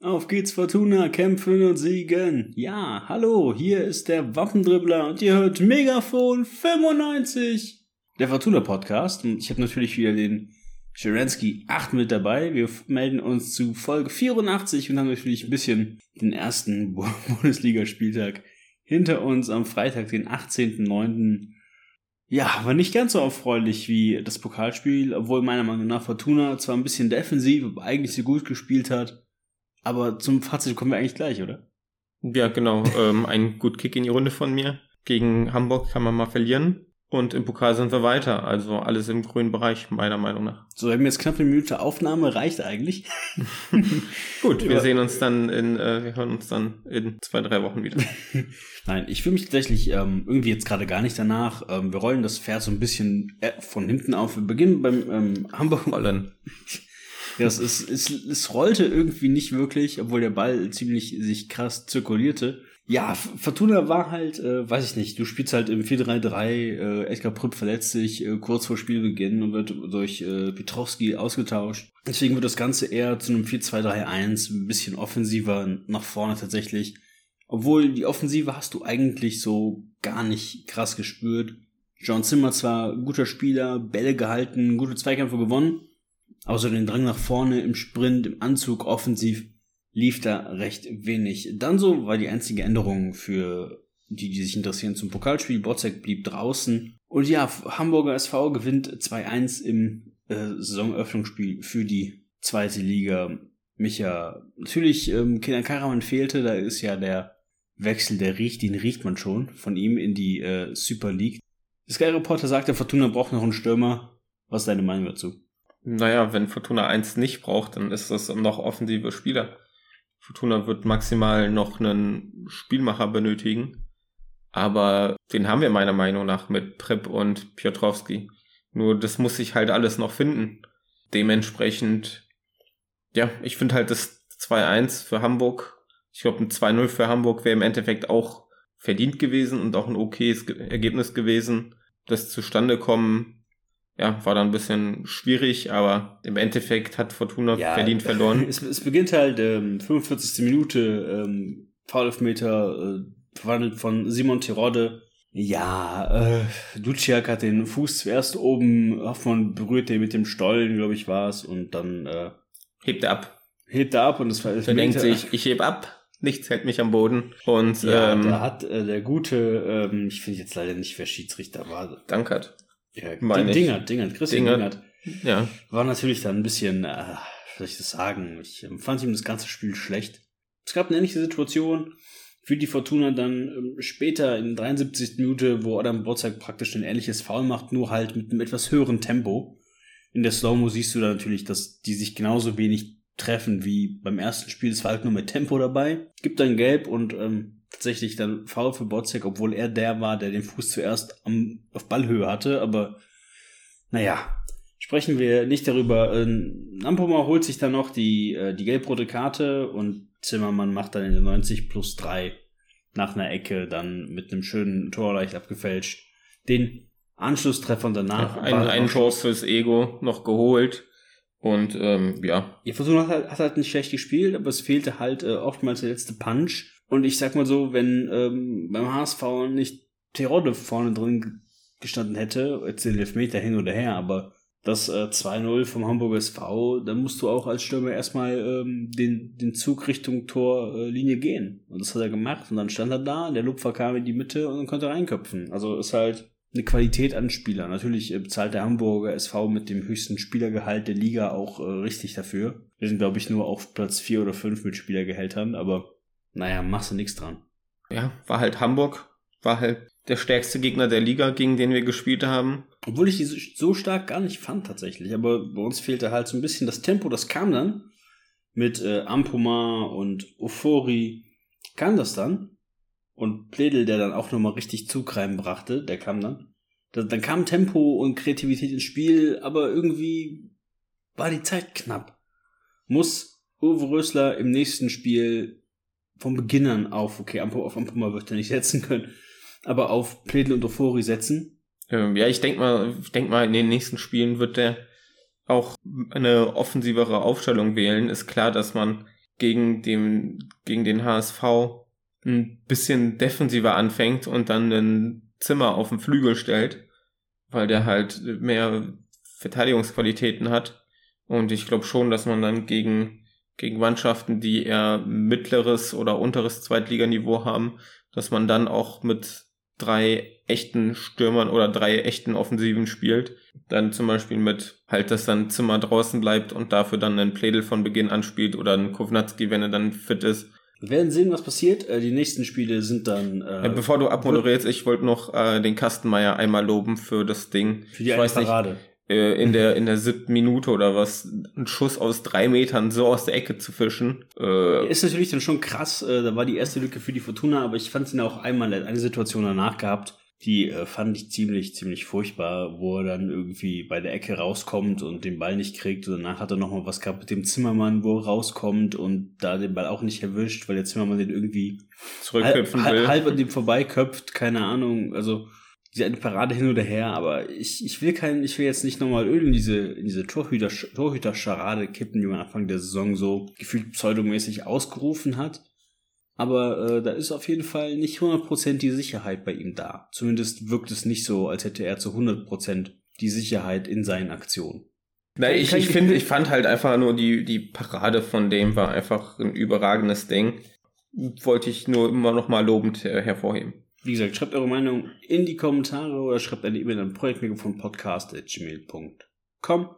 Auf geht's Fortuna, kämpfen und siegen. Ja, hallo, hier ist der Waffendribbler und ihr hört Megafon 95. Der Fortuna Podcast und ich habe natürlich wieder den Scherensky 8 mit dabei. Wir melden uns zu Folge 84 und haben natürlich ein bisschen den ersten Bundesligaspieltag hinter uns am Freitag, den 18.09. Ja, war nicht ganz so erfreulich wie das Pokalspiel, obwohl meiner Meinung nach Fortuna zwar ein bisschen defensiv, aber eigentlich so gut gespielt hat aber zum Fazit kommen wir eigentlich gleich, oder? Ja, genau. ähm, ein gut Kick in die Runde von mir. Gegen Hamburg kann man mal verlieren. Und im Pokal sind wir weiter. Also alles im grünen Bereich, meiner Meinung nach. So, wir haben jetzt knapp eine Minute Aufnahme, reicht eigentlich. Gut, wir sehen uns dann in, äh, wir hören uns dann in zwei, drei Wochen wieder. Nein, ich fühle mich tatsächlich ähm, irgendwie jetzt gerade gar nicht danach. Ähm, wir rollen das Pferd so ein bisschen äh, von hinten auf. Wir beginnen beim ähm, Hamburg. Rollen. Ja, es, es, es, es rollte irgendwie nicht wirklich, obwohl der Ball ziemlich sich krass zirkulierte. Ja, Fortuna war halt, äh, weiß ich nicht, du spielst halt im 4-3-3, äh, Edgar Prüpp verletzt sich äh, kurz vor Spielbeginn und wird durch äh, Pietrowski ausgetauscht. Deswegen wird das Ganze eher zu einem 4-2-3-1, ein bisschen offensiver nach vorne tatsächlich. Obwohl die Offensive hast du eigentlich so gar nicht krass gespürt. John Zimmer zwar guter Spieler, Bälle gehalten, gute Zweikämpfe gewonnen, Außer den Drang nach vorne im Sprint, im Anzug, offensiv lief da recht wenig. Dann so war die einzige Änderung für die, die sich interessieren zum Pokalspiel. Botzek blieb draußen. Und ja, Hamburger SV gewinnt 2-1 im äh, Saisoneröffnungsspiel für die zweite Liga. Micha, natürlich, ähm, Kenan Karaman fehlte, da ist ja der Wechsel, der riecht, den riecht man schon von ihm in die äh, Super League. Sky Reporter sagte, Fortuna braucht noch einen Stürmer. Was ist deine Meinung dazu? Naja, wenn Fortuna 1 nicht braucht, dann ist das noch offensive Spieler. Fortuna wird maximal noch einen Spielmacher benötigen. Aber den haben wir meiner Meinung nach mit Prep und Piotrowski. Nur das muss sich halt alles noch finden. Dementsprechend, ja, ich finde halt das 2-1 für Hamburg. Ich glaube, ein 2-0 für Hamburg wäre im Endeffekt auch verdient gewesen und auch ein okayes Ergebnis gewesen. Das zustande kommen ja, war dann ein bisschen schwierig, aber im Endeffekt hat Fortuna ja, verdient verloren. Es, es beginnt halt ähm, 45. Minute, ähm, Foulelfmeter, äh, verwandelt von Simon Tirode. Ja, äh, Duciak hat den Fuß zuerst oben, Hoffmann berührt den mit dem Stollen, glaube ich, war es, und dann äh, hebt er ab. Hebt er ab und es war Er denkt sich, ich heb ab, nichts hält mich am Boden. Und ja, ähm, da hat äh, der gute, ähm, ich finde jetzt leider nicht, wer Schiedsrichter war. Dankert. Ja, Meine Dingert, Dingert, Christian Dingert. Dingert. Ja. War natürlich dann ein bisschen, äh, wie soll ich das sagen? Ich ähm, fand ihm das ganze Spiel schlecht. Es gab eine ähnliche Situation für die Fortuna dann ähm, später in 73. Minute, wo Adam Botzak praktisch ein ähnliches Foul macht, nur halt mit einem etwas höheren Tempo. In der Slow-Mo siehst du da natürlich, dass die sich genauso wenig treffen wie beim ersten Spiel. Es war halt nur mit Tempo dabei. Gibt dann Gelb und ähm, tatsächlich dann Foul für Botzek, obwohl er der war, der den Fuß zuerst am, auf Ballhöhe hatte, aber naja, sprechen wir nicht darüber. Ähm, Nampoma holt sich dann noch die, äh, die gelb-rote Karte und Zimmermann macht dann in der 90 plus 3 nach einer Ecke dann mit einem schönen Tor leicht abgefälscht. Den Anschlusstreffer danach. Ja, ein, ein Tor fürs Ego noch geholt. Und ähm, ja. Ihr Versuch hat, halt, hat halt nicht schlecht gespielt, aber es fehlte halt äh, oftmals der letzte Punch. Und ich sag mal so, wenn ähm, beim HSV nicht Terodde vorne drin gestanden hätte, jetzt den Elfmeter hin oder her, aber das äh, 2-0 vom Hamburger SV, dann musst du auch als Stürmer erstmal ähm, den, den Zug Richtung Torlinie äh, gehen. Und das hat er gemacht und dann stand er da, der Lupfer kam in die Mitte und konnte reinköpfen. Also ist halt eine Qualität an Spieler. Natürlich äh, bezahlt der Hamburger SV mit dem höchsten Spielergehalt der Liga auch äh, richtig dafür. Wir sind, glaube ich, nur auf Platz 4 oder 5 mit Spielergehältern, aber naja, machst du nichts dran. Ja, war halt Hamburg, war halt der stärkste Gegner der Liga, gegen den wir gespielt haben. Obwohl ich die so stark gar nicht fand tatsächlich, aber bei uns fehlte halt so ein bisschen das Tempo, das kam dann mit äh, Ampoma und Ofori, kam das dann und Pledel, der dann auch nochmal richtig Zug reinbrachte, der kam dann. Dann kam Tempo und Kreativität ins Spiel, aber irgendwie war die Zeit knapp. Muss Uwe Rösler im nächsten Spiel vom Beginnern auf, okay, auf Ampuma wird er nicht setzen können, aber auf Pledel und Ofori setzen. Ähm, ja, ich denke mal, ich denk mal, in den nächsten Spielen wird der auch eine offensivere Aufstellung wählen. Ist klar, dass man gegen, dem, gegen den HSV ein bisschen defensiver anfängt und dann ein Zimmer auf den Flügel stellt, weil der halt mehr Verteidigungsqualitäten hat. Und ich glaube schon, dass man dann gegen, gegen Mannschaften, die eher mittleres oder unteres Zweitliganiveau haben, dass man dann auch mit drei echten Stürmern oder drei echten Offensiven spielt. Dann zum Beispiel mit halt, dass dann Zimmer draußen bleibt und dafür dann ein Plädel von Beginn an spielt oder ein Kovnatski, wenn er dann fit ist. Wir werden sehen, was passiert. Äh, die nächsten Spiele sind dann. Äh, Bevor du abmoderierst, ich wollte noch äh, den Kastenmeier einmal loben für das Ding. Für die ich weiß Parade. Nicht, äh, in der in der siebten Minute oder was ein Schuss aus drei Metern so aus der Ecke zu fischen. Äh, ist natürlich dann schon krass. Äh, da war die erste Lücke für die Fortuna, aber ich fand ihn auch einmal eine Situation danach gehabt. Die äh, fand ich ziemlich, ziemlich furchtbar, wo er dann irgendwie bei der Ecke rauskommt und den Ball nicht kriegt. Und danach hat er nochmal was gehabt mit dem Zimmermann, wo er rauskommt und da den Ball auch nicht erwischt, weil der Zimmermann den irgendwie zurückköpfen halb, will. halb an dem vorbeiköpft, keine Ahnung. Also diese eine Parade hin oder her, aber ich, ich will kein, ich will jetzt nicht nochmal Öl in diese, in diese Torhüter, Torhüter-Scharade kippen, die man Anfang der Saison so gefühlt pseudomäßig ausgerufen hat. Aber äh, da ist auf jeden Fall nicht 100% die Sicherheit bei ihm da. Zumindest wirkt es nicht so, als hätte er zu 100% die Sicherheit in seinen Aktionen. Na, ich, ich finde, ich fand halt einfach nur die, die Parade von dem war einfach ein überragendes Ding. Wollte ich nur immer noch mal lobend hervorheben. Wie gesagt, schreibt eure Meinung in die Kommentare oder schreibt eine E-Mail an projektmikrofon.podcast.gmail.com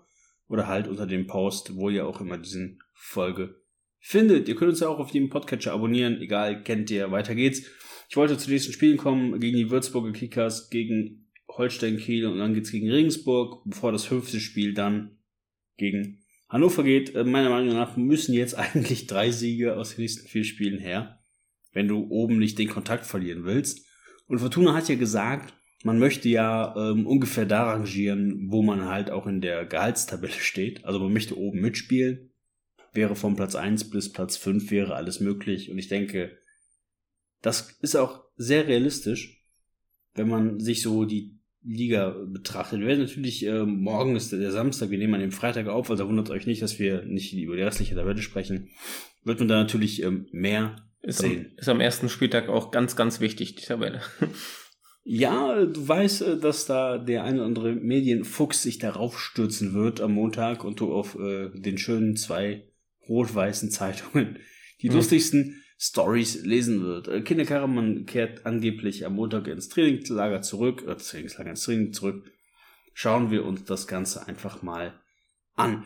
oder halt unter dem Post, wo ihr auch immer diesen Folge findet. Ihr könnt uns ja auch auf dem Podcatcher abonnieren, egal, kennt ihr, weiter geht's. Ich wollte zu nächsten Spielen kommen, gegen die Würzburger Kickers, gegen Holstein Kiel und dann geht's gegen Regensburg, bevor das fünfte Spiel dann gegen Hannover geht. Äh, meiner Meinung nach müssen jetzt eigentlich drei Siege aus den nächsten vier Spielen her, wenn du oben nicht den Kontakt verlieren willst. Und Fortuna hat ja gesagt, man möchte ja ähm, ungefähr da rangieren, wo man halt auch in der Gehaltstabelle steht. Also man möchte oben mitspielen. Wäre von Platz 1 bis Platz 5 wäre alles möglich. Und ich denke, das ist auch sehr realistisch, wenn man sich so die Liga betrachtet. Wir werden natürlich, äh, morgen ist der Samstag, wir nehmen an dem Freitag auf, also wundert euch nicht, dass wir nicht über die restliche Tabelle sprechen. Wird man da natürlich ähm, mehr ist am, ist am ersten Spieltag auch ganz, ganz wichtig, die Tabelle. Ja, du weißt, äh, dass da der eine oder andere Medienfuchs sich darauf stürzen wird am Montag und du auf äh, den schönen zwei rot-weißen Zeitungen die hm. lustigsten Stories lesen wird. Äh, Kinder Karaman kehrt angeblich am Montag ins Trainingslager zurück, äh, Trainingslager ins Training zurück. Schauen wir uns das Ganze einfach mal an.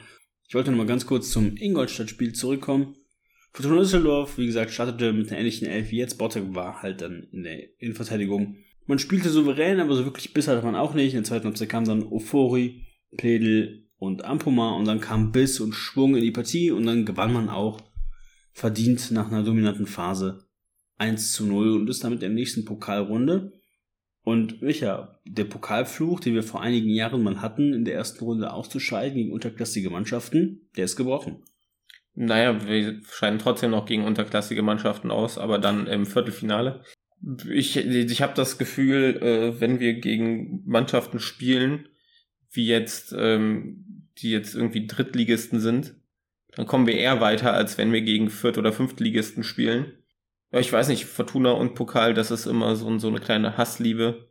Ich wollte noch mal ganz kurz zum Ingolstadt-Spiel zurückkommen. Fortuna Düsseldorf, wie gesagt, startete mit einer ähnlichen Elf wie jetzt. Botek war halt dann in der Innenverteidigung. Man spielte souverän, aber so wirklich Biss hatte man auch nicht. In der zweiten Halbzeit kam dann Ofori, Pledel und Ampoma und dann kam Biss und Schwung in die Partie und dann gewann man auch verdient nach einer dominanten Phase 1 zu 0 und ist damit in der nächsten Pokalrunde. Und Micha, der Pokalfluch, den wir vor einigen Jahren mal hatten, in der ersten Runde auszuscheiden gegen unterklassige Mannschaften, der ist gebrochen. Naja, wir scheiden trotzdem noch gegen unterklassige Mannschaften aus, aber dann im Viertelfinale. Ich, ich habe das Gefühl, äh, wenn wir gegen Mannschaften spielen, wie jetzt, ähm, die jetzt irgendwie Drittligisten sind, dann kommen wir eher weiter, als wenn wir gegen Viert- oder Fünftligisten spielen. Ja, ich weiß nicht, Fortuna und Pokal, das ist immer so, so eine kleine Hassliebe.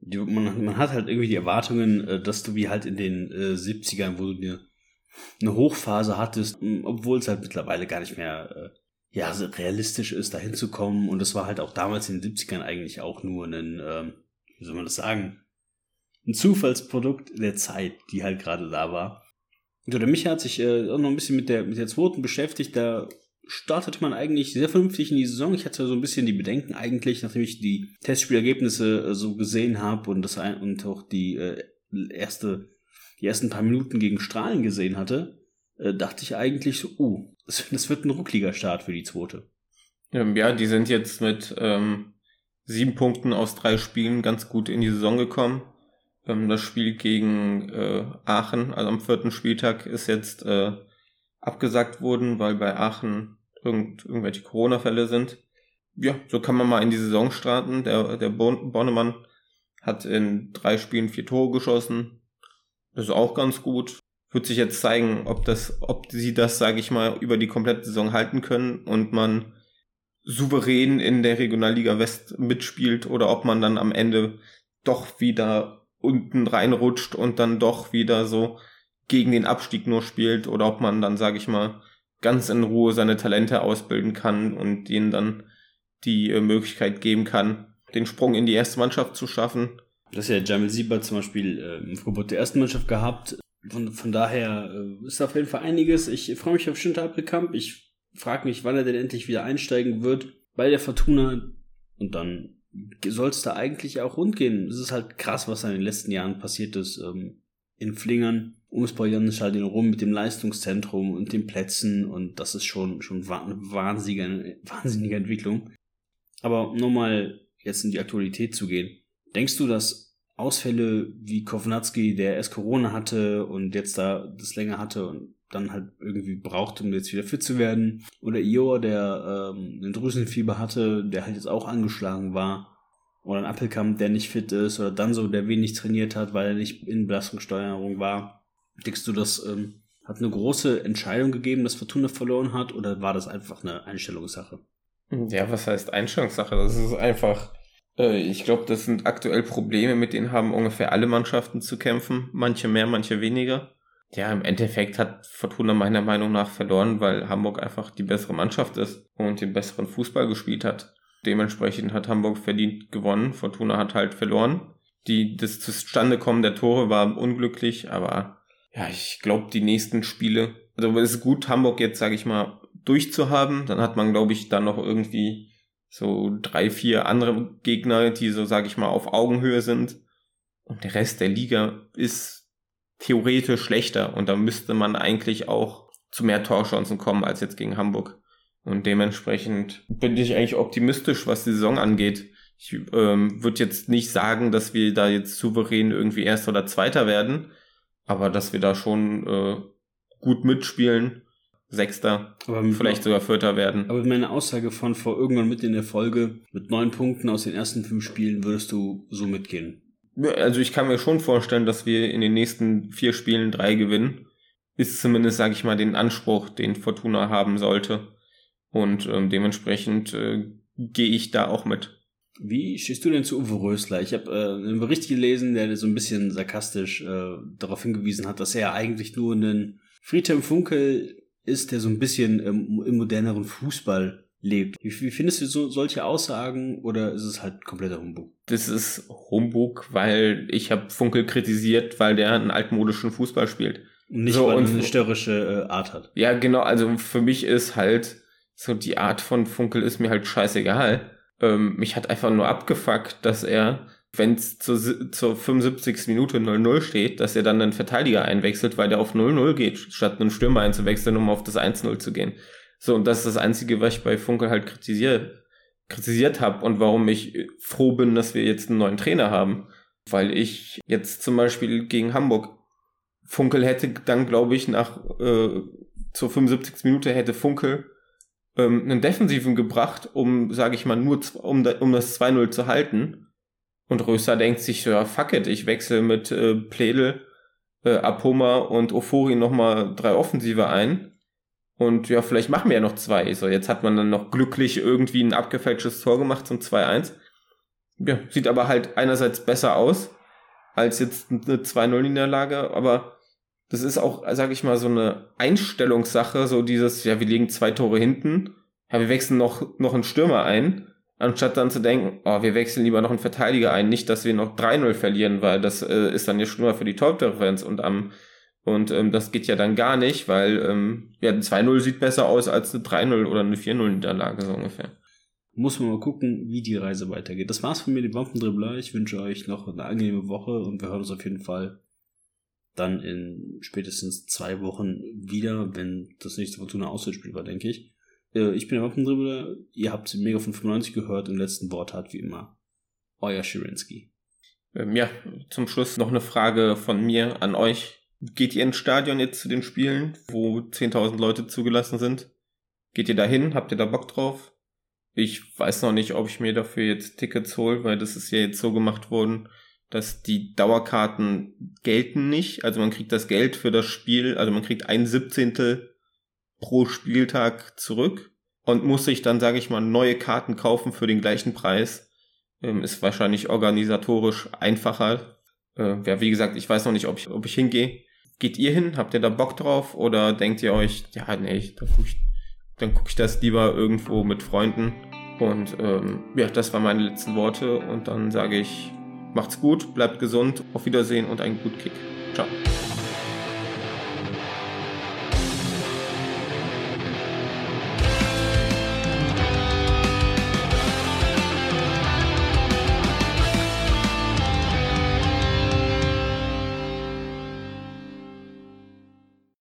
Man, man hat halt irgendwie die Erwartungen, äh, dass du wie halt in den äh, 70ern, wo du dir eine Hochphase hattest, obwohl es halt mittlerweile gar nicht mehr äh, ja, realistisch ist, da hinzukommen. Und das war halt auch damals in den 70ern eigentlich auch nur ein, ähm, wie soll man das sagen, ein Zufallsprodukt der Zeit, die halt gerade da war. Und der Micha hat sich äh, auch noch ein bisschen mit der, mit der zweiten beschäftigt. Da startete man eigentlich sehr vernünftig in die Saison. Ich hatte so ein bisschen die Bedenken eigentlich, nachdem ich die Testspielergebnisse äh, so gesehen habe und und auch die äh, erste die ersten paar Minuten gegen Strahlen gesehen hatte, äh, dachte ich eigentlich so, uh, das, wird ein ruckliger Start für die zweite. Ähm, ja, die sind jetzt mit ähm, sieben Punkten aus drei Spielen ganz gut in die Saison gekommen. Ähm, das Spiel gegen äh, Aachen, also am vierten Spieltag, ist jetzt äh, abgesagt worden, weil bei Aachen irgend, irgendwelche Corona-Fälle sind. Ja, so kann man mal in die Saison starten. Der, der Bornemann hat in drei Spielen vier Tore geschossen, ist auch ganz gut. wird sich jetzt zeigen, ob das, ob sie das, sage ich mal, über die komplette Saison halten können und man souverän in der Regionalliga West mitspielt oder ob man dann am Ende doch wieder unten reinrutscht und dann doch wieder so gegen den Abstieg nur spielt oder ob man dann, sage ich mal, ganz in Ruhe seine Talente ausbilden kann und ihnen dann die äh, Möglichkeit geben kann, den Sprung in die erste Mannschaft zu schaffen. Das ist ja Jamil Sieber zum Beispiel äh, im Verbot der ersten Mannschaft gehabt. Von, von daher äh, ist auf jeden Fall einiges. Ich freue mich auf Schinter Appelkamp. Ich frage mich, wann er denn endlich wieder einsteigen wird bei der Fortuna. Und dann soll es da eigentlich auch rund gehen. Es ist halt krass, was in den letzten Jahren passiert ist. Ähm, in Flingern ums Stadion rum mit dem Leistungszentrum und den Plätzen und das ist schon, schon eine wahnsinnige, wahnsinnige Entwicklung. Aber um nochmal jetzt in die Aktualität zu gehen. Denkst du, dass Ausfälle wie Kovnatski, der erst Corona hatte und jetzt da das länger hatte und dann halt irgendwie braucht, um jetzt wieder fit zu werden, oder Ior, der ähm, ein Drüsenfieber hatte, der halt jetzt auch angeschlagen war, oder ein Appelkamp, der nicht fit ist, oder dann so, der wenig trainiert hat, weil er nicht in Belastungssteuerung war. Denkst du, das ähm, hat eine große Entscheidung gegeben, dass Fortuna verloren hat, oder war das einfach eine Einstellungssache? Ja, was heißt Einstellungssache? Das ist einfach, ich glaube, das sind aktuell Probleme, mit denen haben ungefähr alle Mannschaften zu kämpfen. Manche mehr, manche weniger. Ja, im Endeffekt hat Fortuna meiner Meinung nach verloren, weil Hamburg einfach die bessere Mannschaft ist und den besseren Fußball gespielt hat. Dementsprechend hat Hamburg verdient gewonnen. Fortuna hat halt verloren. Die, das Zustandekommen der Tore war unglücklich, aber ja, ich glaube, die nächsten Spiele, also es ist gut, Hamburg jetzt, sage ich mal, durchzuhaben. Dann hat man, glaube ich, dann noch irgendwie so drei, vier andere Gegner, die so, sage ich mal, auf Augenhöhe sind. Und der Rest der Liga ist theoretisch schlechter. Und da müsste man eigentlich auch zu mehr Torchancen kommen als jetzt gegen Hamburg. Und dementsprechend bin ich eigentlich optimistisch, was die Saison angeht. Ich ähm, würde jetzt nicht sagen, dass wir da jetzt souverän irgendwie Erster oder Zweiter werden, aber dass wir da schon äh, gut mitspielen Sechster, vielleicht sogar Vierter werden. Aber meine Aussage von vor irgendwann mit in der Folge, mit neun Punkten aus den ersten fünf Spielen, würdest du so mitgehen? Also ich kann mir schon vorstellen, dass wir in den nächsten vier Spielen drei gewinnen. Ist zumindest, sage ich mal, den Anspruch, den Fortuna haben sollte. Und ähm, dementsprechend äh, gehe ich da auch mit. Wie stehst du denn zu Uwe Rösler? Ich habe äh, einen Bericht gelesen, der so ein bisschen sarkastisch äh, darauf hingewiesen hat, dass er eigentlich nur einen Friedhelm Funkel ist, der so ein bisschen ähm, im moderneren Fußball lebt. Wie, wie findest du so, solche Aussagen oder ist es halt kompletter Humbug? Das ist Humbug, weil ich habe Funkel kritisiert, weil der einen altmodischen Fußball spielt. Und nicht, so, weil er eine störrische äh, Art hat. Ja, genau. Also für mich ist halt so die Art von Funkel ist mir halt scheißegal. Ähm, mich hat einfach nur abgefuckt, dass er wenn es zur, zur 75. Minute 0-0 steht, dass er dann einen Verteidiger einwechselt, weil der auf 0-0 geht, statt einen Stürmer einzuwechseln, um auf das 1-0 zu gehen. So, und das ist das Einzige, was ich bei Funkel halt kritisiert, kritisiert habe und warum ich froh bin, dass wir jetzt einen neuen Trainer haben. Weil ich jetzt zum Beispiel gegen Hamburg Funkel hätte dann, glaube ich, nach äh, zur 75. Minute hätte Funkel ähm, einen Defensiven gebracht, um, sage ich mal, nur um, um das 2-0 zu halten und Röster denkt sich, ja, fuck it, ich wechsle mit äh, Pledel, äh, Apoma und Ofori nochmal drei Offensive ein. Und ja, vielleicht machen wir ja noch zwei. So, jetzt hat man dann noch glücklich irgendwie ein abgefälschtes Tor gemacht zum 2-1. Ja, sieht aber halt einerseits besser aus als jetzt eine 2-0-Niederlage, aber das ist auch, sag ich mal, so eine Einstellungssache, so dieses, ja, wir legen zwei Tore hinten, ja, wir wechseln noch, noch einen Stürmer ein anstatt dann zu denken, oh, wir wechseln lieber noch einen Verteidiger ein, nicht, dass wir noch 3-0 verlieren, weil das äh, ist dann ja schlimmer für die Top-Differenz und am und ähm, das geht ja dann gar nicht, weil ähm, ja, ein 2-0 sieht besser aus als eine 3-0 oder eine 4-0-Niederlage so ungefähr. Muss man mal gucken, wie die Reise weitergeht. Das war's von mir, die Wampendribbler. Ich wünsche euch noch eine angenehme Woche und wir hören uns auf jeden Fall dann in spätestens zwei Wochen wieder, wenn das nächste Fortuna Auswärtsspiel war, denke ich. Äh, ich bin der Wappendribbler. Ihr habt Mega 95 gehört und letzten Wort hat wie immer euer Schirinski. Ähm, ja, zum Schluss noch eine Frage von mir an euch. Geht ihr ins Stadion jetzt zu den Spielen, wo 10.000 Leute zugelassen sind? Geht ihr da hin? Habt ihr da Bock drauf? Ich weiß noch nicht, ob ich mir dafür jetzt Tickets hole, weil das ist ja jetzt so gemacht worden, dass die Dauerkarten gelten nicht. Also man kriegt das Geld für das Spiel, also man kriegt ein Siebzehntel pro Spieltag zurück und muss sich dann, sage ich mal, neue Karten kaufen für den gleichen Preis. Ähm, ist wahrscheinlich organisatorisch einfacher. Äh, ja, wie gesagt, ich weiß noch nicht, ob ich, ob ich hingehe. Geht ihr hin? Habt ihr da Bock drauf? Oder denkt ihr euch, ja, nee, ich, dann gucke ich das lieber irgendwo mit Freunden. Und ähm, ja, das waren meine letzten Worte. Und dann sage ich, macht's gut, bleibt gesund, auf Wiedersehen und einen guten Kick. Ciao.